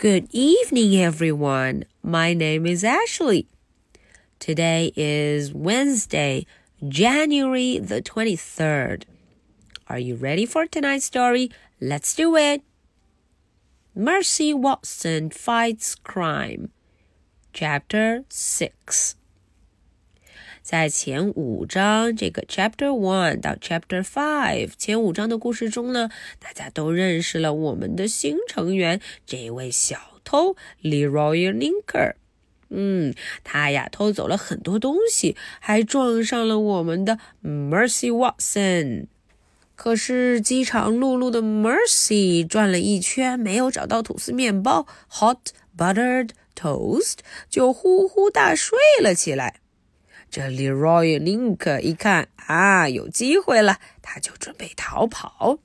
Good evening, everyone. My name is Ashley. Today is Wednesday, January the 23rd. Are you ready for tonight's story? Let's do it. Mercy Watson Fights Crime, Chapter 6. 在前五章这个 Chapter One 到 Chapter Five 前五章的故事中呢，大家都认识了我们的新成员，这位小偷 Leroy Linker。嗯，他呀偷走了很多东西，还撞上了我们的 Mercy Watson。可是饥肠辘辘的 Mercy 转了一圈，没有找到吐司面包 Hot Buttered Toast，就呼呼大睡了起来。这 Leroy Link 一看啊，有机会了，他就准备逃跑。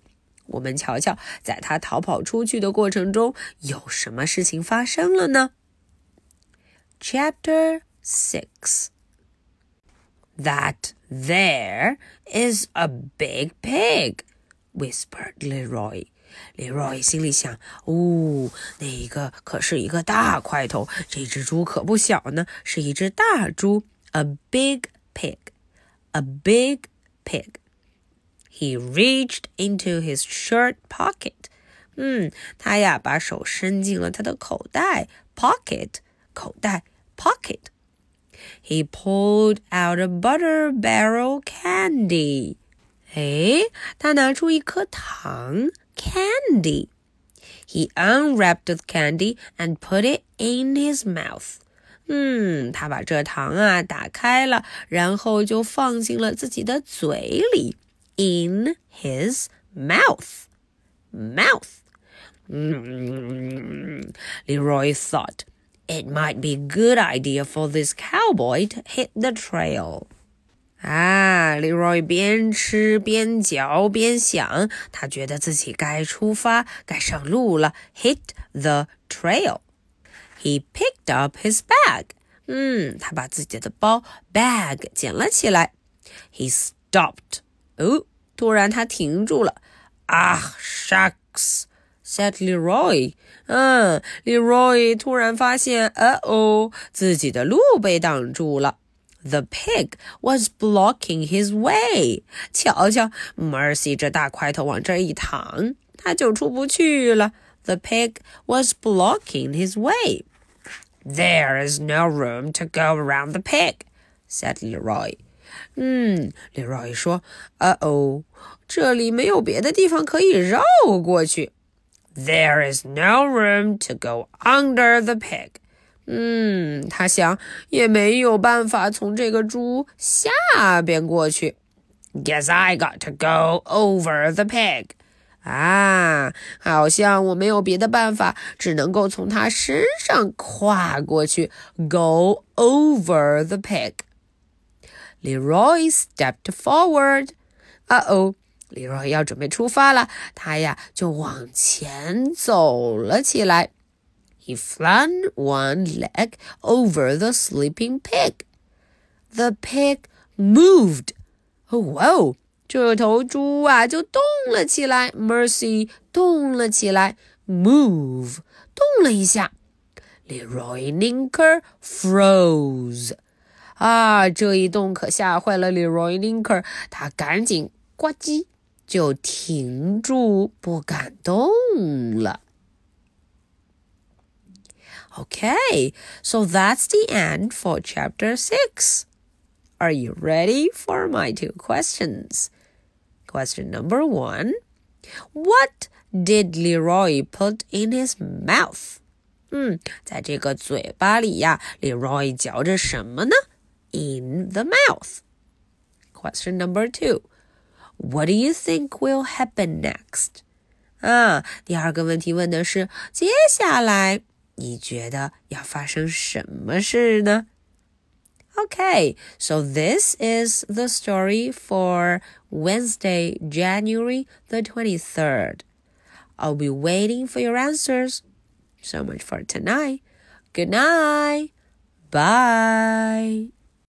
我们瞧瞧，在他逃跑出去的过程中，有什么事情发生了呢？Chapter Six. That there is a big pig, whispered Leroy. Leroy 心里想：“哦，那一个可是一个大块头，这只猪可不小呢，是一只大猪。” a big pig, a big pig. He reached into his shirt pocket. 嗯，他呀把手伸进了他的口袋，pocket 口袋 pocket。He pulled out a butter barrel candy. 哎，他拿出一颗糖 candy. He unwrapped the candy and put it in his mouth. 嗯，他把这糖啊打开了，然后就放进了自己的嘴里，in his mouth. Mouth. Mm. Leroy thought it might be a good idea for this cowboy to hit the trail. 啊，Leroy 边吃边嚼边想，他觉得自己该出发，该上路了。Hit the trail. He picked up his bag. 嗯，他把自己的包 bag 捡了起来。He stopped. 哦，突然他停住了。Ah, shucks, said Leroy. 嗯，Leroy 突然发现，呃哦，自己的路被挡住了。The pig was blocking his way. 瞧瞧，Mercy 这大块头往这一躺，他就出不去了。The pig was blocking his way. There is no room to go around the pig," said Leroy. 嗯，Leroy 说：“呃哦，这里没有别的地方可以绕过去。” There is no room to go under the pig. 嗯，他想也没有办法从这个猪下边过去。Guess I got to go over the pig. 啊，好像我没有别的办法，只能够从他身上跨过去，go over the pig. Leroy stepped forward. 啊哦，Leroy 要准备出发了，他呀就往前走了起来。He flung one leg over the sleeping pig. The pig moved. Oh, whoa! 这头猪啊就动了起来，Mercy 动了起来，move 动了一下，Leroy Ninker froze。啊，这一动可吓坏了 Leroy Ninker，他赶紧呱唧就停住，不敢动了。Okay, so that's the end for chapter 6. Are you ready for my two questions? Question number one What did Leroy put in his mouth? 嗯，在这个嘴巴里呀，Leroy 嚼着什么呢？In the mouth. Question number two. What do you think will happen next? 啊，第二个问题问的是接下来你觉得要发生什么事呢 ？Okay, so this is the story for Wednesday, January the 23rd. I'll be waiting for your answers. So much for tonight. Good night. Bye.